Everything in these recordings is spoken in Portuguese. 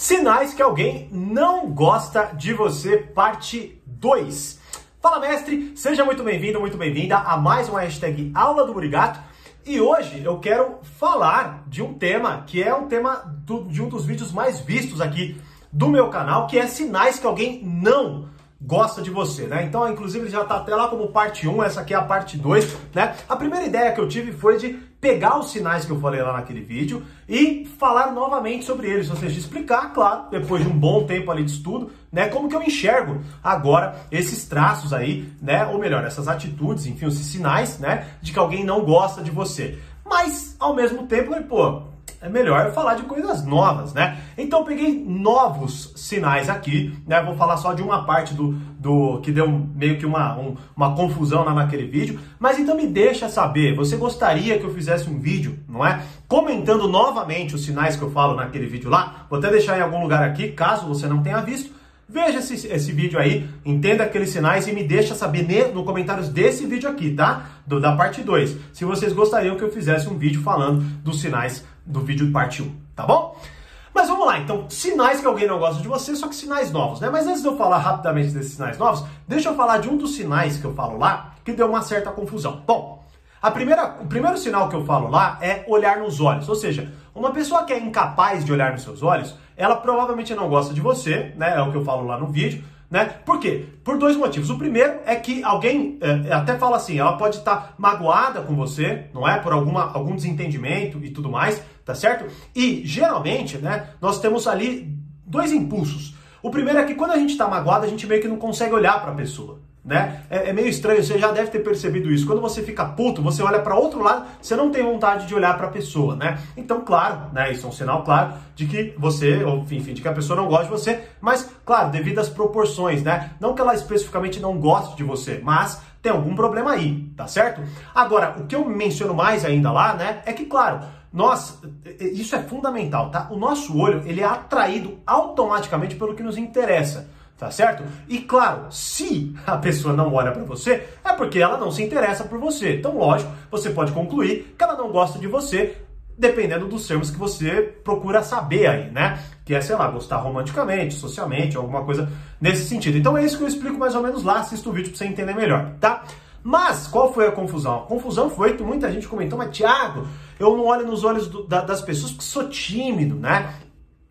Sinais que alguém não gosta de você, parte 2. Fala, mestre! Seja muito bem-vindo, muito bem-vinda a mais uma hashtag Aula do Burigato. E hoje eu quero falar de um tema que é um tema do, de um dos vídeos mais vistos aqui do meu canal, que é sinais que alguém não gosta de você, né? Então, inclusive, já tá até lá como parte 1, essa aqui é a parte 2, né? A primeira ideia que eu tive foi de pegar os sinais que eu falei lá naquele vídeo e falar novamente sobre eles, ou seja, explicar, claro, depois de um bom tempo ali de estudo, né, como que eu enxergo agora esses traços aí, né, ou melhor, essas atitudes, enfim, esses sinais, né, de que alguém não gosta de você. Mas, ao mesmo tempo, pô, é melhor falar de coisas novas, né? Então peguei novos sinais aqui, né? Vou falar só de uma parte do, do que deu meio que uma, um, uma confusão lá naquele vídeo, mas então me deixa saber, você gostaria que eu fizesse um vídeo, não é? Comentando novamente os sinais que eu falo naquele vídeo lá, vou até deixar em algum lugar aqui, caso você não tenha visto, Veja esse, esse vídeo aí, entenda aqueles sinais e me deixa saber no comentários desse vídeo aqui, tá? Do, da parte 2. Se vocês gostariam que eu fizesse um vídeo falando dos sinais do vídeo parte 1, tá bom? Mas vamos lá, então, sinais que alguém não gosta de você, só que sinais novos, né? Mas antes de eu falar rapidamente desses sinais novos, deixa eu falar de um dos sinais que eu falo lá, que deu uma certa confusão. Bom, a primeira, o primeiro sinal que eu falo lá é olhar nos olhos, ou seja, uma pessoa que é incapaz de olhar nos seus olhos, ela provavelmente não gosta de você, né? É o que eu falo lá no vídeo, né? Por quê? Por dois motivos. O primeiro é que alguém é, até fala assim, ela pode estar magoada com você, não é? Por alguma, algum desentendimento e tudo mais, tá certo? E geralmente, né, nós temos ali dois impulsos. O primeiro é que quando a gente está magoado, a gente meio que não consegue olhar para a pessoa né? É, é, meio estranho, você já deve ter percebido isso. Quando você fica puto, você olha para outro lado, você não tem vontade de olhar para a pessoa, né? Então, claro, né? Isso é um sinal claro de que você, ou enfim, de que a pessoa não gosta de você, mas, claro, devido às proporções, né? Não que ela especificamente não goste de você, mas tem algum problema aí, tá certo? Agora, o que eu menciono mais ainda lá, né? É que, claro, nós, isso é fundamental, tá? O nosso olho, ele é atraído automaticamente pelo que nos interessa tá certo? E claro, se a pessoa não olha para você, é porque ela não se interessa por você. Então, lógico, você pode concluir que ela não gosta de você, dependendo dos termos que você procura saber aí, né? Que é, sei lá, gostar romanticamente, socialmente, alguma coisa nesse sentido. Então é isso que eu explico mais ou menos lá, assista o vídeo para você entender melhor, tá? Mas qual foi a confusão? A confusão foi que muita gente comentou, mas Thiago, eu não olho nos olhos do, da, das pessoas porque sou tímido, né?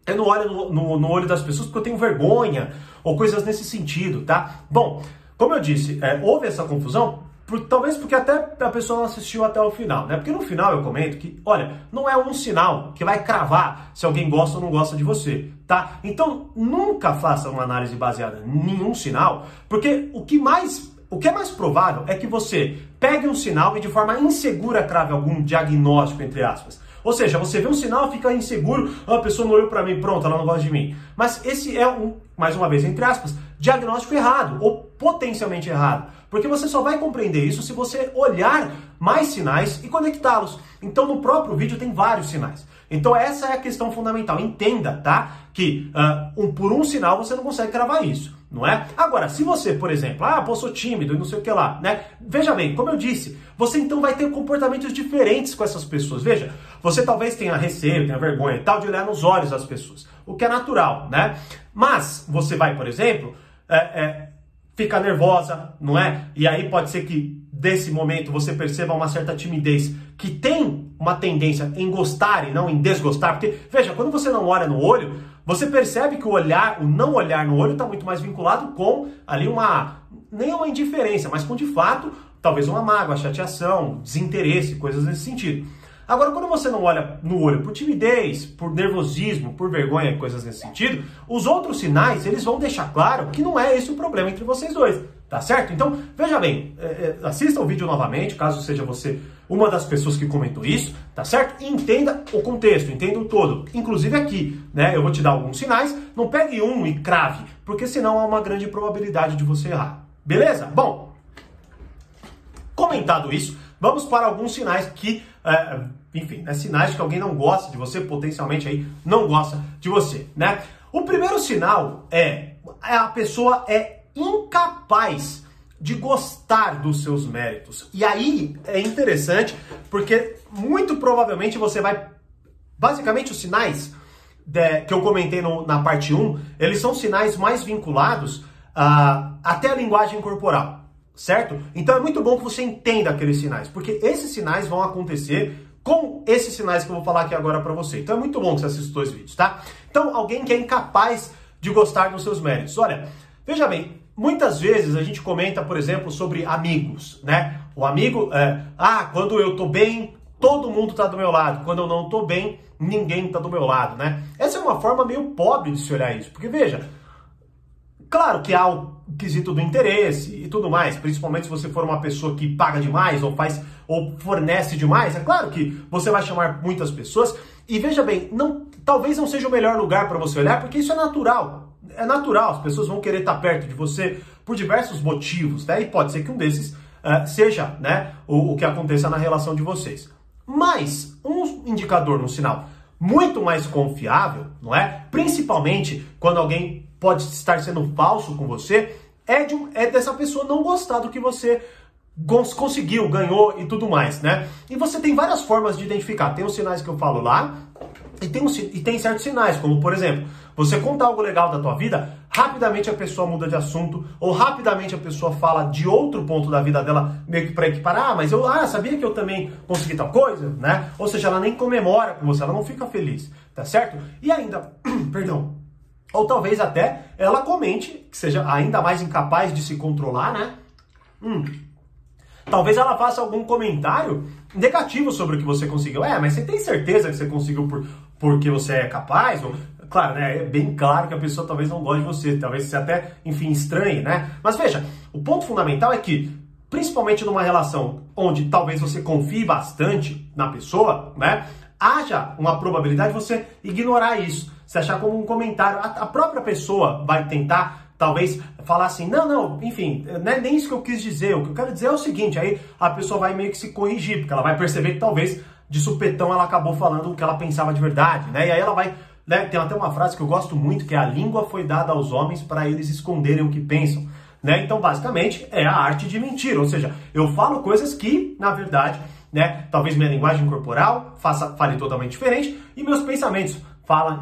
Eu não olho no, no, no, olho das pessoas porque eu tenho vergonha, ou coisas nesse sentido, tá? Bom, como eu disse, é, houve essa confusão, por, talvez porque até a pessoa não assistiu até o final, né? Porque no final eu comento que, olha, não é um sinal que vai cravar se alguém gosta ou não gosta de você, tá? Então, nunca faça uma análise baseada em nenhum sinal, porque o que mais o que é mais provável é que você pegue um sinal e de forma insegura crave algum diagnóstico, entre aspas. Ou seja, você vê um sinal, fica inseguro, ah, a pessoa não olhou para mim, pronto, ela não gosta de mim. Mas esse é um, mais uma vez, entre aspas, diagnóstico errado ou potencialmente errado. Porque você só vai compreender isso se você olhar mais sinais e conectá-los. Então, no próprio vídeo tem vários sinais. Então, essa é a questão fundamental. Entenda, tá? Que uh, um, por um sinal você não consegue cravar isso não é? Agora, se você, por exemplo, ah, pô, sou tímido e não sei o que lá, né? Veja bem, como eu disse, você então vai ter comportamentos diferentes com essas pessoas. Veja, você talvez tenha receio, tenha vergonha e tal de olhar nos olhos das pessoas, o que é natural, né? Mas você vai, por exemplo, é, é, ficar nervosa, não é? E aí pode ser que desse momento você perceba uma certa timidez que tem uma tendência em gostar e não em desgostar, porque veja, quando você não olha no olho, você percebe que o olhar, o não olhar no olho está muito mais vinculado com ali uma nem uma indiferença, mas com de fato talvez uma mágoa, chateação, desinteresse, coisas nesse sentido. Agora, quando você não olha no olho por timidez, por nervosismo, por vergonha, coisas nesse sentido, os outros sinais eles vão deixar claro que não é esse o problema entre vocês dois. Tá certo? Então, veja bem, é, é, assista o vídeo novamente, caso seja você uma das pessoas que comentou isso, tá certo? E entenda o contexto, entenda o todo. Inclusive aqui, né? Eu vou te dar alguns sinais, não pegue um e crave, porque senão há uma grande probabilidade de você errar. Beleza? Bom, comentado isso, vamos para alguns sinais que, é, enfim, né, sinais de que alguém não gosta de você, potencialmente aí não gosta de você, né? O primeiro sinal é a pessoa é incapaz de gostar dos seus méritos. E aí é interessante porque muito provavelmente você vai basicamente os sinais de, que eu comentei no, na parte 1, eles são sinais mais vinculados uh, até a linguagem corporal, certo? Então é muito bom que você entenda aqueles sinais, porque esses sinais vão acontecer com esses sinais que eu vou falar aqui agora para você. Então é muito bom que você assista os dois vídeos, tá? Então, alguém que é incapaz de gostar dos seus méritos. Olha, veja bem, muitas vezes a gente comenta, por exemplo, sobre amigos, né? O amigo, é, ah, quando eu tô bem, todo mundo tá do meu lado. Quando eu não tô bem, ninguém tá do meu lado, né? Essa é uma forma meio pobre de se olhar isso, porque veja, Claro que há o quesito do interesse e tudo mais, principalmente se você for uma pessoa que paga demais ou faz ou fornece demais, é claro que você vai chamar muitas pessoas. E veja bem, não, talvez não seja o melhor lugar para você olhar, porque isso é natural. É natural, as pessoas vão querer estar perto de você por diversos motivos, né? E pode ser que um desses uh, seja, né, o, o que aconteça na relação de vocês. Mas um indicador, um sinal muito mais confiável, não é? Principalmente quando alguém pode estar sendo falso com você, é, de, é dessa pessoa não gostar do que você conseguiu, ganhou e tudo mais, né? E você tem várias formas de identificar. Tem os sinais que eu falo lá e tem, um, e tem certos sinais, como por exemplo, você conta algo legal da tua vida, rapidamente a pessoa muda de assunto, ou rapidamente a pessoa fala de outro ponto da vida dela, meio que para equiparar, ah, mas eu ah, sabia que eu também consegui tal coisa, né? Ou seja, ela nem comemora com você, ela não fica feliz, tá certo? E ainda, perdão, ou talvez até ela comente, que seja ainda mais incapaz de se controlar, né? Hum. Talvez ela faça algum comentário negativo sobre o que você conseguiu. É, mas você tem certeza que você conseguiu por, porque você é capaz? Ou, claro, né? É bem claro que a pessoa talvez não goste de você, talvez você até, enfim, estranhe, né? Mas veja, o ponto fundamental é que, principalmente numa relação onde talvez você confie bastante na pessoa, né? Haja uma probabilidade de você ignorar isso se achar como um comentário. A, a própria pessoa vai tentar talvez falar assim, não, não, enfim, não é nem isso que eu quis dizer, o que eu quero dizer é o seguinte, aí a pessoa vai meio que se corrigir, porque ela vai perceber que talvez de supetão ela acabou falando o que ela pensava de verdade, né? E aí ela vai, né, tem até uma frase que eu gosto muito, que é a língua foi dada aos homens para eles esconderem o que pensam, né? Então, basicamente, é a arte de mentir, ou seja, eu falo coisas que, na verdade, né, talvez minha linguagem corporal faça, fale totalmente diferente e meus pensamentos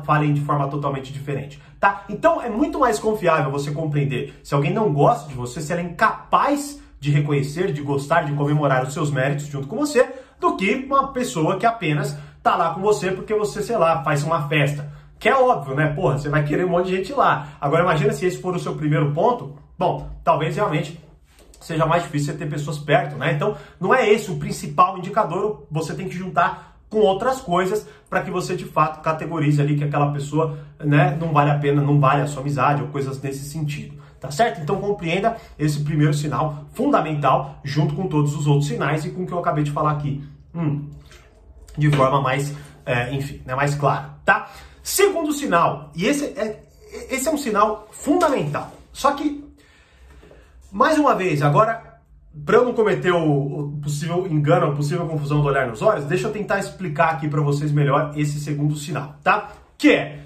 falem de forma totalmente diferente, tá? Então é muito mais confiável você compreender se alguém não gosta de você, se ela é incapaz de reconhecer, de gostar, de comemorar os seus méritos junto com você, do que uma pessoa que apenas tá lá com você porque você, sei lá, faz uma festa. Que é óbvio, né? Porra, você vai querer um monte de gente lá. Agora imagina se esse for o seu primeiro ponto. Bom, talvez realmente seja mais difícil você ter pessoas perto, né? Então, não é esse o principal indicador, você tem que juntar com outras coisas para que você de fato categorize ali que aquela pessoa né, não vale a pena, não vale a sua amizade ou coisas nesse sentido. Tá certo? Então compreenda esse primeiro sinal fundamental junto com todos os outros sinais e com o que eu acabei de falar aqui. Hum, de forma mais, é, enfim, né, mais clara, tá? Segundo sinal, e esse é, esse é um sinal fundamental. Só que, mais uma vez, agora para eu não cometer o, o, possível engano, a possível confusão do olhar nos olhos, deixa eu tentar explicar aqui para vocês melhor esse segundo sinal, tá? Que é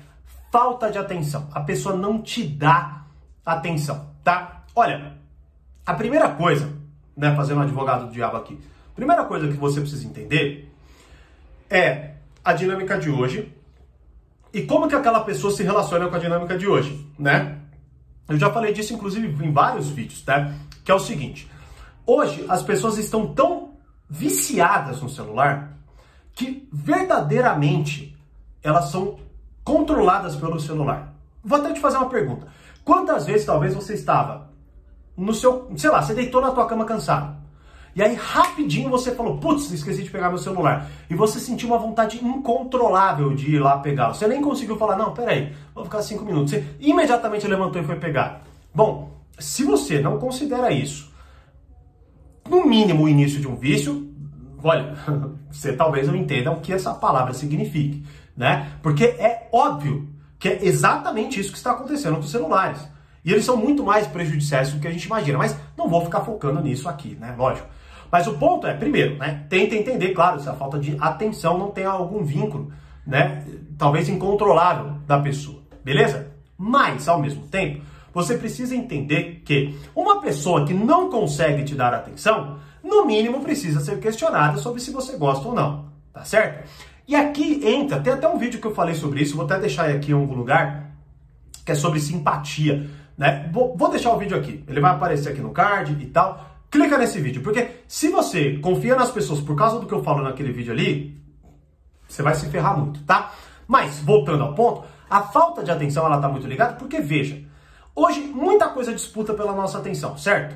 falta de atenção. A pessoa não te dá atenção, tá? Olha, a primeira coisa, né, fazendo um advogado do diabo aqui, primeira coisa que você precisa entender é a dinâmica de hoje e como que aquela pessoa se relaciona com a dinâmica de hoje, né? Eu já falei disso, inclusive, em vários vídeos, tá? Que é o seguinte, Hoje as pessoas estão tão viciadas no celular que verdadeiramente elas são controladas pelo celular. Vou até te fazer uma pergunta. Quantas vezes talvez você estava no seu, sei lá, você deitou na tua cama cansado. E aí rapidinho você falou, putz, esqueci de pegar meu celular. E você sentiu uma vontade incontrolável de ir lá pegar. Você nem conseguiu falar, não, peraí, vou ficar cinco minutos. Você imediatamente levantou e foi pegar. Bom, se você não considera isso no mínimo o início de um vício, olha, você talvez não entenda o que essa palavra signifique, né? Porque é óbvio que é exatamente isso que está acontecendo com os celulares. E eles são muito mais prejudiciais do que a gente imagina, mas não vou ficar focando nisso aqui, né? Lógico. Mas o ponto é, primeiro, né? Tenta entender, claro, se a falta de atenção não tem algum vínculo, né? Talvez incontrolável da pessoa, beleza? Mas, ao mesmo tempo, você precisa entender que uma pessoa que não consegue te dar atenção, no mínimo precisa ser questionada sobre se você gosta ou não, tá certo? E aqui entra, tem até um vídeo que eu falei sobre isso, vou até deixar aqui em algum lugar, que é sobre simpatia. Né? Vou, vou deixar o vídeo aqui, ele vai aparecer aqui no card e tal. Clica nesse vídeo, porque se você confia nas pessoas por causa do que eu falo naquele vídeo ali, você vai se ferrar muito, tá? Mas, voltando ao ponto, a falta de atenção ela tá muito ligada porque, veja, hoje muita coisa disputa pela nossa atenção, certo?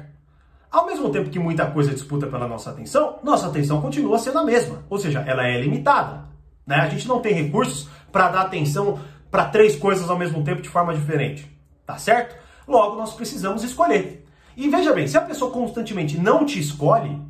Ao mesmo tempo que muita coisa disputa pela nossa atenção, nossa atenção continua sendo a mesma, ou seja, ela é limitada. Né? A gente não tem recursos para dar atenção para três coisas ao mesmo tempo de forma diferente, tá certo? Logo, nós precisamos escolher. E veja bem, se a pessoa constantemente não te escolhe,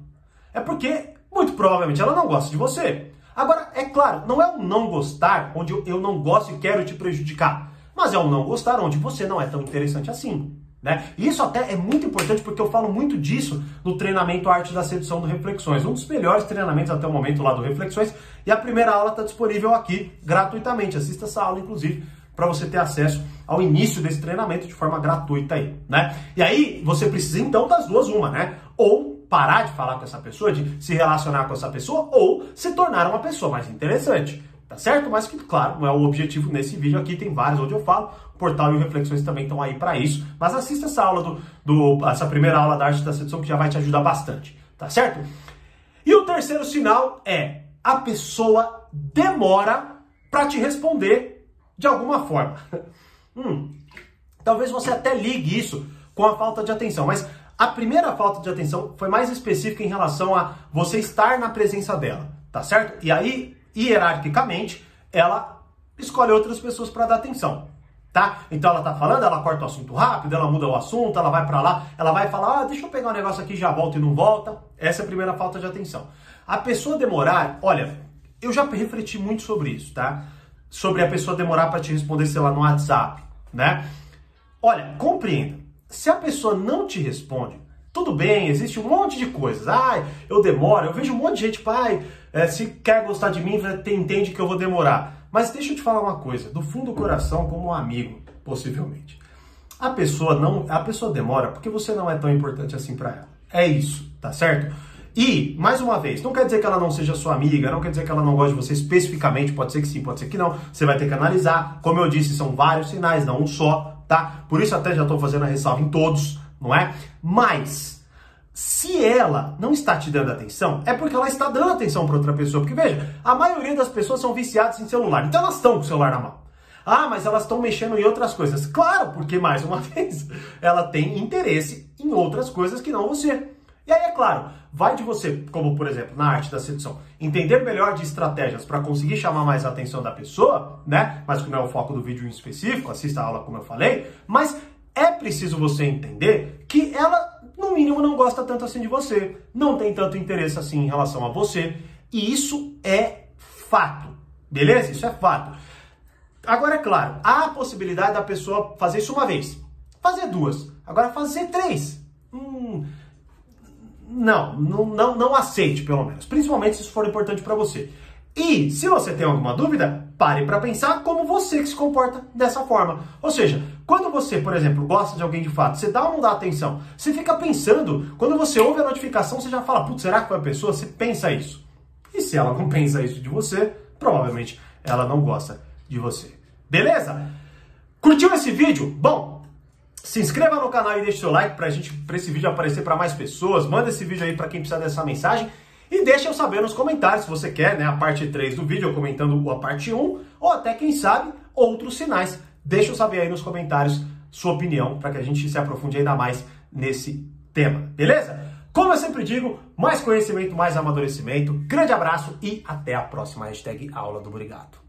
é porque muito provavelmente ela não gosta de você. Agora, é claro, não é um não gostar onde eu não gosto e quero te prejudicar, mas é um não gostar onde você não é tão interessante assim. Né? Isso até é muito importante porque eu falo muito disso no treinamento Arte da Sedução do Reflexões, um dos melhores treinamentos até o momento lá do Reflexões. E a primeira aula está disponível aqui gratuitamente. Assista essa aula, inclusive, para você ter acesso ao início desse treinamento de forma gratuita aí, né? E aí você precisa então das duas uma, né? Ou parar de falar com essa pessoa, de se relacionar com essa pessoa, ou se tornar uma pessoa mais interessante. Tá certo? Mas que, claro, não é o objetivo nesse vídeo aqui, tem vários onde eu falo. O portal e o Reflexões também estão aí para isso. Mas assista essa aula do, do, essa primeira aula da arte da sedução que já vai te ajudar bastante, tá certo? E o terceiro sinal é a pessoa demora para te responder de alguma forma. hum, talvez você até ligue isso com a falta de atenção, mas a primeira falta de atenção foi mais específica em relação a você estar na presença dela, tá certo? E aí hierarquicamente, ela escolhe outras pessoas para dar atenção. Tá? Então ela tá falando, ela corta o assunto rápido, ela muda o assunto, ela vai para lá, ela vai falar, ah, deixa eu pegar um negócio aqui, já volta e não volta. Essa é a primeira falta de atenção. A pessoa demorar, olha, eu já refleti muito sobre isso, tá? Sobre a pessoa demorar para te responder, sei lá, no WhatsApp, né? Olha, compreenda. Se a pessoa não te responde, tudo bem, existe um monte de coisas. Ai, eu demoro, eu vejo um monte de gente, pai, é, se quer gostar de mim, entende que eu vou demorar. Mas deixa eu te falar uma coisa, do fundo do coração, como um amigo, possivelmente. A pessoa não, a pessoa demora porque você não é tão importante assim para ela. É isso, tá certo? E, mais uma vez, não quer dizer que ela não seja sua amiga, não quer dizer que ela não goste de você especificamente, pode ser que sim, pode ser que não. Você vai ter que analisar. Como eu disse, são vários sinais, não um só, tá? Por isso até já estou fazendo a ressalva em todos não é? Mas se ela não está te dando atenção, é porque ela está dando atenção para outra pessoa. Porque veja, a maioria das pessoas são viciadas em celular, então elas estão com o celular na mão. Ah, mas elas estão mexendo em outras coisas. Claro, porque mais uma vez, ela tem interesse em outras coisas que não você. E aí, é claro, vai de você, como por exemplo, na arte da sedução, entender melhor de estratégias para conseguir chamar mais a atenção da pessoa, né? Mas como é o foco do vídeo em específico, assista a aula como eu falei, mas é preciso você entender que ela, no mínimo, não gosta tanto assim de você, não tem tanto interesse assim em relação a você, e isso é fato, beleza? Isso é fato. Agora, é claro, há a possibilidade da pessoa fazer isso uma vez, fazer duas, agora fazer três. Hum, não, não, não, aceite, pelo menos, principalmente se isso for importante para você. E se você tem alguma dúvida, pare para pensar como você que se comporta dessa forma. Ou seja, quando você, por exemplo, gosta de alguém de fato, você dá ou não dá atenção? Você fica pensando, quando você ouve a notificação, você já fala, putz, será que foi a pessoa? Você pensa isso. E se ela não pensa isso de você, provavelmente ela não gosta de você. Beleza? Curtiu esse vídeo? Bom, se inscreva no canal e deixe seu like pra esse vídeo aparecer para mais pessoas. Manda esse vídeo aí para quem precisa dessa mensagem. E deixa eu saber nos comentários se você quer né, a parte 3 do vídeo, comentando a parte 1, ou até, quem sabe, outros sinais. Deixa eu saber aí nos comentários sua opinião, para que a gente se aprofunde ainda mais nesse tema, beleza? Como eu sempre digo, mais conhecimento, mais amadurecimento. Grande abraço e até a próxima hashtag Aula do Brigato.